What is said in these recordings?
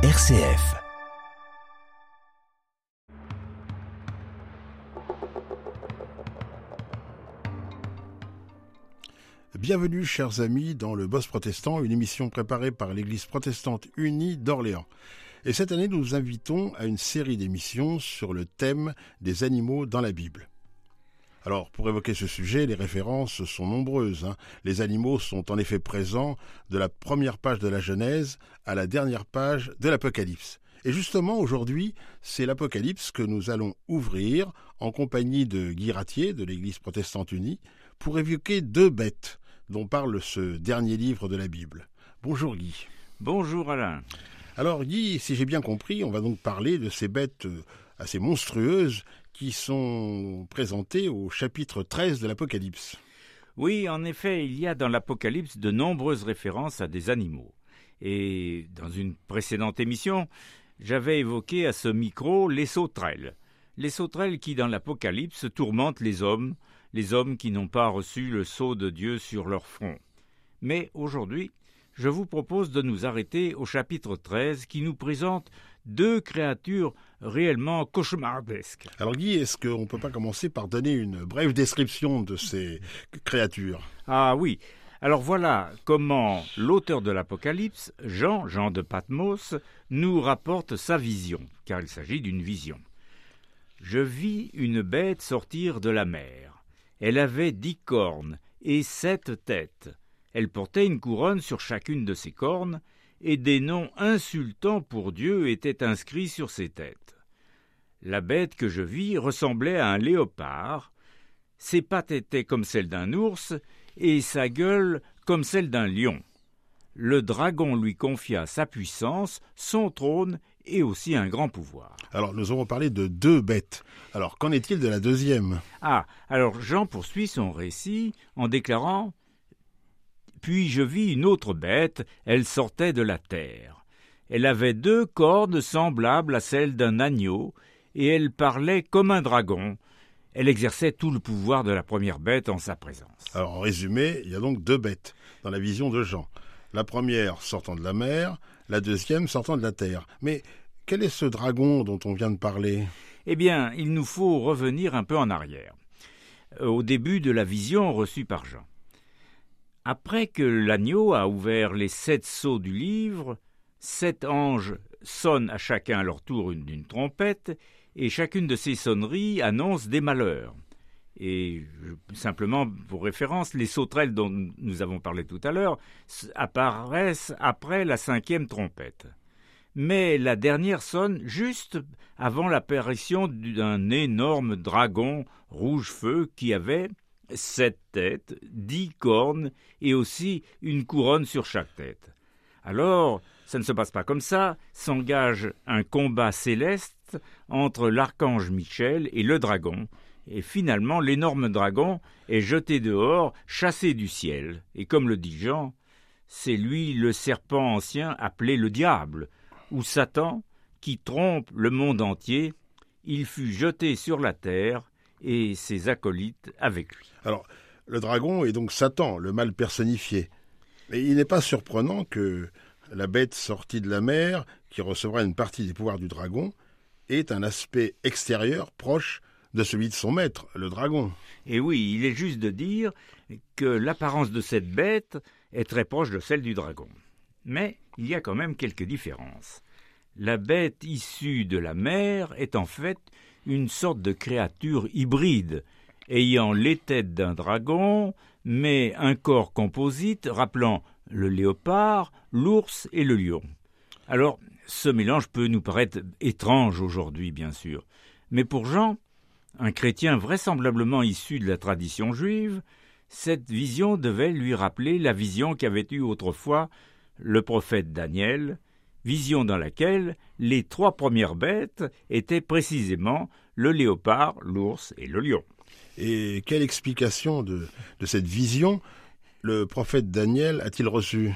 RCF. Bienvenue, chers amis, dans le Boss Protestant, une émission préparée par l'Église protestante unie d'Orléans. Et cette année, nous vous invitons à une série d'émissions sur le thème des animaux dans la Bible. Alors, pour évoquer ce sujet, les références sont nombreuses. hein. Les animaux sont en effet présents de la première page de la Genèse à la dernière page de l'Apocalypse. Et justement, aujourd'hui, c'est l'Apocalypse que nous allons ouvrir en compagnie de Guy Ratier de l'Église protestante unie pour évoquer deux bêtes dont parle ce dernier livre de la Bible. Bonjour Guy. Bonjour Alain. Alors Guy, si j'ai bien compris, on va donc parler de ces bêtes euh, assez monstrueuses qui sont présentées au chapitre 13 de l'Apocalypse. Oui, en effet, il y a dans l'Apocalypse de nombreuses références à des animaux. Et dans une précédente émission, j'avais évoqué à ce micro les sauterelles. Les sauterelles qui, dans l'Apocalypse, tourmentent les hommes, les hommes qui n'ont pas reçu le sceau de Dieu sur leur front. Mais aujourd'hui, je vous propose de nous arrêter au chapitre 13 qui nous présente deux créatures réellement cauchemardesques. Alors Guy, est-ce qu'on ne peut pas commencer par donner une brève description de ces créatures? Ah oui. Alors voilà comment l'auteur de l'Apocalypse, Jean, Jean de Patmos, nous rapporte sa vision, car il s'agit d'une vision. Je vis une bête sortir de la mer. Elle avait dix cornes et sept têtes. Elle portait une couronne sur chacune de ses cornes, et des noms insultants pour Dieu étaient inscrits sur ses têtes. La bête que je vis ressemblait à un léopard, ses pattes étaient comme celles d'un ours, et sa gueule comme celle d'un lion. Le dragon lui confia sa puissance, son trône et aussi un grand pouvoir. Alors nous avons parlé de deux bêtes. Alors qu'en est-il de la deuxième? Ah, alors Jean poursuit son récit en déclarant Puis je vis une autre bête, elle sortait de la terre. Elle avait deux cornes semblables à celles d'un agneau, et elle parlait comme un dragon. Elle exerçait tout le pouvoir de la première bête en sa présence. Alors en résumé, il y a donc deux bêtes dans la vision de Jean. La première sortant de la mer, la deuxième sortant de la terre. Mais quel est ce dragon dont on vient de parler? Eh bien, il nous faut revenir un peu en arrière, euh, au début de la vision reçue par Jean. Après que l'agneau a ouvert les sept sceaux du livre, sept anges sonnent à chacun à leur tour une, une trompette, et chacune de ces sonneries annonce des malheurs. Et simplement pour référence, les sauterelles dont nous avons parlé tout à l'heure apparaissent après la cinquième trompette. Mais la dernière sonne juste avant l'apparition d'un énorme dragon rouge feu qui avait sept têtes, dix cornes et aussi une couronne sur chaque tête. Alors, ça ne se passe pas comme ça, s'engage un combat céleste entre l'archange Michel et le dragon, et finalement l'énorme dragon est jeté dehors, chassé du ciel, et comme le dit Jean, c'est lui le serpent ancien appelé le diable, ou Satan, qui trompe le monde entier, il fut jeté sur la terre, et ses acolytes avec lui. Alors, le dragon est donc Satan, le mal personnifié. Mais il n'est pas surprenant que la bête sortie de la mer, qui recevra une partie des pouvoirs du dragon, ait un aspect extérieur proche de celui de son maître, le dragon. Et oui, il est juste de dire que l'apparence de cette bête est très proche de celle du dragon. Mais il y a quand même quelques différences. La bête issue de la mer est en fait une sorte de créature hybride, ayant les têtes d'un dragon, mais un corps composite rappelant le léopard, l'ours et le lion. Alors, ce mélange peut nous paraître étrange aujourd'hui, bien sûr, mais pour Jean, un chrétien vraisemblablement issu de la tradition juive, cette vision devait lui rappeler la vision qu'avait eue autrefois le prophète Daniel, vision dans laquelle les trois premières bêtes étaient précisément le léopard, l'ours et le lion. Et quelle explication de, de cette vision le prophète Daniel a-t-il reçue?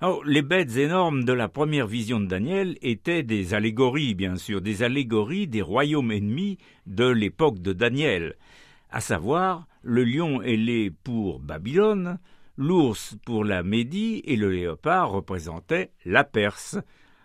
Alors, les bêtes énormes de la première vision de Daniel étaient des allégories, bien sûr, des allégories des royaumes ennemis de l'époque de Daniel, à savoir le lion ailé pour Babylone, l'ours pour la Médie et le léopard représentait la Perse.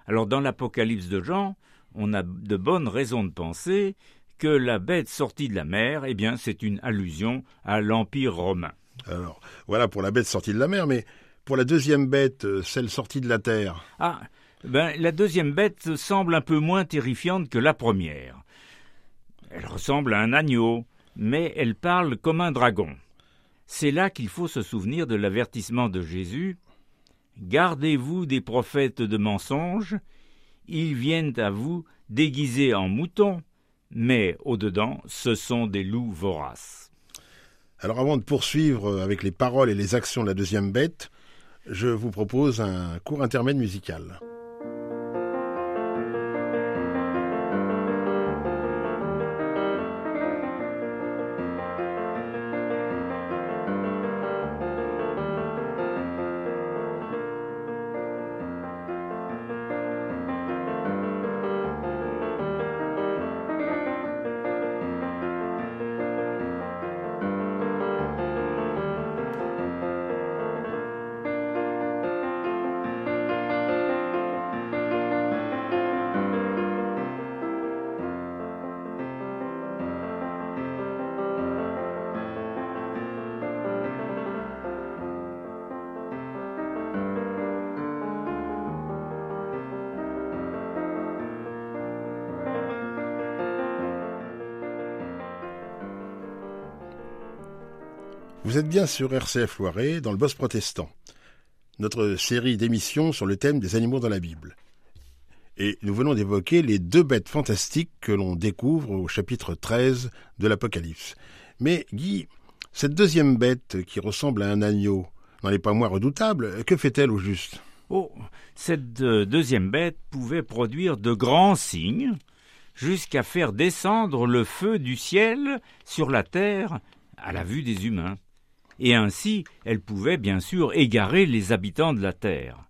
Alors dans l'Apocalypse de Jean, on a de bonnes raisons de penser que la bête sortie de la mer, eh bien, c'est une allusion à l'Empire romain. Alors, voilà pour la bête sortie de la mer, mais pour la deuxième bête, euh, celle sortie de la terre. Ah, ben, la deuxième bête semble un peu moins terrifiante que la première. Elle ressemble à un agneau, mais elle parle comme un dragon. C'est là qu'il faut se souvenir de l'avertissement de Jésus. Gardez-vous des prophètes de mensonges, ils viennent à vous déguisés en moutons, mais au-dedans, ce sont des loups voraces. Alors avant de poursuivre avec les paroles et les actions de la deuxième bête, je vous propose un court intermède musical. Vous êtes bien sur RCF Loiret, dans le Boss protestant, notre série d'émissions sur le thème des animaux dans la Bible. Et nous venons d'évoquer les deux bêtes fantastiques que l'on découvre au chapitre 13 de l'Apocalypse. Mais Guy, cette deuxième bête qui ressemble à un agneau n'en est pas moins redoutable, que fait-elle au juste? Oh, cette euh, deuxième bête pouvait produire de grands signes, jusqu'à faire descendre le feu du ciel sur la terre à la vue des humains et ainsi elle pouvait bien sûr égarer les habitants de la terre.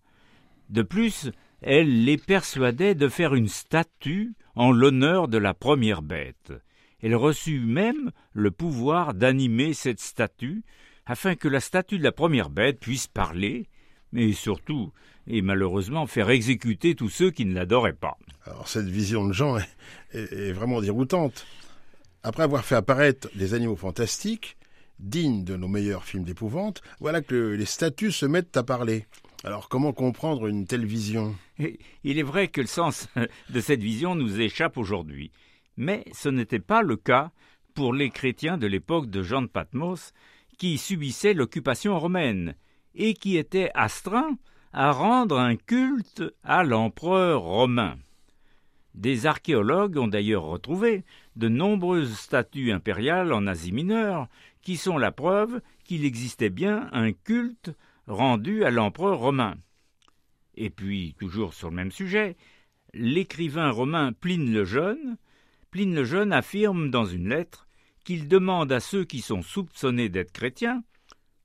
De plus, elle les persuadait de faire une statue en l'honneur de la première bête. Elle reçut même le pouvoir d'animer cette statue, afin que la statue de la première bête puisse parler, mais surtout, et malheureusement, faire exécuter tous ceux qui ne l'adoraient pas. Alors cette vision de Jean est vraiment déroutante. Après avoir fait apparaître des animaux fantastiques, digne de nos meilleurs films d'épouvante, voilà que les statues se mettent à parler. Alors comment comprendre une telle vision? Il est vrai que le sens de cette vision nous échappe aujourd'hui. Mais ce n'était pas le cas pour les chrétiens de l'époque de Jean de Patmos, qui subissaient l'occupation romaine et qui étaient astreints à rendre un culte à l'empereur romain. Des archéologues ont d'ailleurs retrouvé de nombreuses statues impériales en Asie mineure qui sont la preuve qu'il existait bien un culte rendu à l'empereur romain. Et puis, toujours sur le même sujet, l'écrivain romain Pline le Jeune, Pline le Jeune affirme dans une lettre qu'il demande à ceux qui sont soupçonnés d'être chrétiens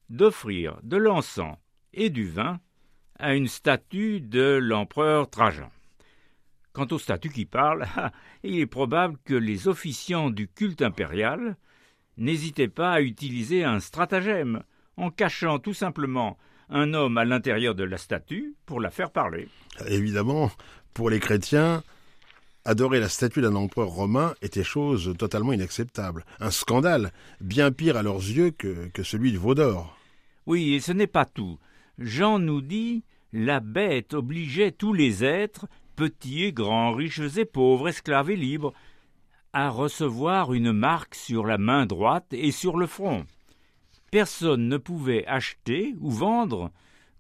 d'offrir de l'encens et du vin à une statue de l'empereur Trajan. Quant aux statues qui parlent, il est probable que les officiants du culte impérial n'hésitez pas à utiliser un stratagème en cachant tout simplement un homme à l'intérieur de la statue pour la faire parler. Évidemment, pour les chrétiens, adorer la statue d'un empereur romain était chose totalement inacceptable, un scandale, bien pire à leurs yeux que, que celui du veau d'or. Oui, et ce n'est pas tout. Jean nous dit la bête obligeait tous les êtres, petits et grands, riches et pauvres, esclaves et libres, à recevoir une marque sur la main droite et sur le front. Personne ne pouvait acheter ou vendre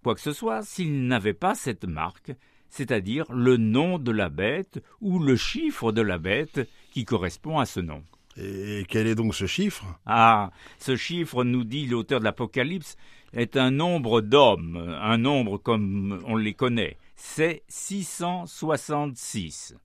quoi que ce soit s'il n'avait pas cette marque, c'est-à-dire le nom de la bête ou le chiffre de la bête qui correspond à ce nom. Et quel est donc ce chiffre? Ah, ce chiffre, nous dit l'auteur de l'Apocalypse, est un nombre d'hommes, un nombre comme on les connaît. C'est 666.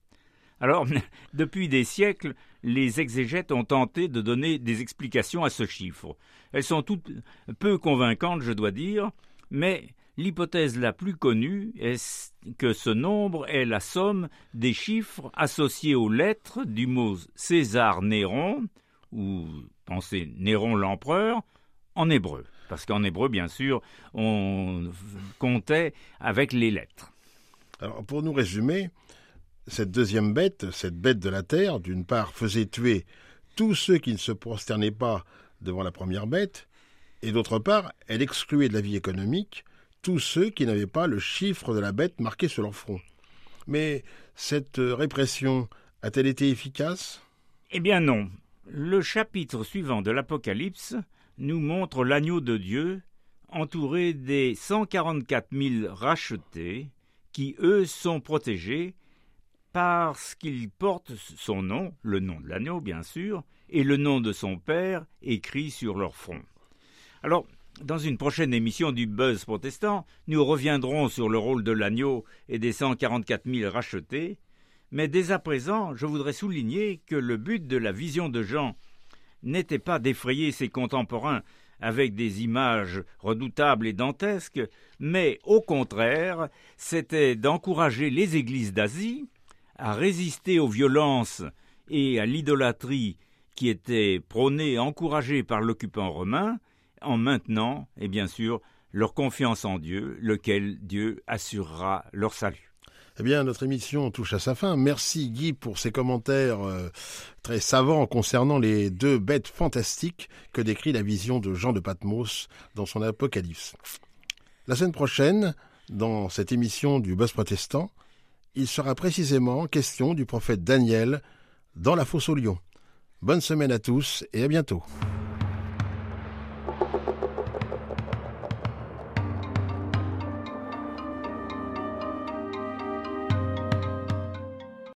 Alors, depuis des siècles, les exégètes ont tenté de donner des explications à ce chiffre. Elles sont toutes peu convaincantes, je dois dire, mais l'hypothèse la plus connue est que ce nombre est la somme des chiffres associés aux lettres du mot César Néron, ou pensez Néron l'empereur, en hébreu. Parce qu'en hébreu, bien sûr, on comptait avec les lettres. Alors, pour nous résumer, cette deuxième bête, cette bête de la terre, d'une part, faisait tuer tous ceux qui ne se prosternaient pas devant la première bête, et d'autre part, elle excluait de la vie économique tous ceux qui n'avaient pas le chiffre de la bête marqué sur leur front. Mais cette répression a-t-elle été efficace? Eh bien non. Le chapitre suivant de l'Apocalypse nous montre l'agneau de Dieu entouré des 144 000 rachetés qui, eux, sont protégés parce qu'il porte son nom, le nom de l'agneau bien sûr, et le nom de son père écrit sur leur front. Alors, dans une prochaine émission du Buzz protestant, nous reviendrons sur le rôle de l'agneau et des 144 000 rachetés, mais dès à présent, je voudrais souligner que le but de la vision de Jean n'était pas d'effrayer ses contemporains avec des images redoutables et dantesques, mais au contraire, c'était d'encourager les églises d'Asie à résister aux violences et à l'idolâtrie qui étaient prônées et encouragées par l'occupant romain, en maintenant, et bien sûr, leur confiance en Dieu, lequel Dieu assurera leur salut. Eh bien, notre émission touche à sa fin. Merci Guy pour ces commentaires euh, très savants concernant les deux bêtes fantastiques que décrit la vision de Jean de Patmos dans son Apocalypse. La semaine prochaine, dans cette émission du Buzz protestant, il sera précisément question du prophète Daniel dans la fosse au lion. Bonne semaine à tous et à bientôt.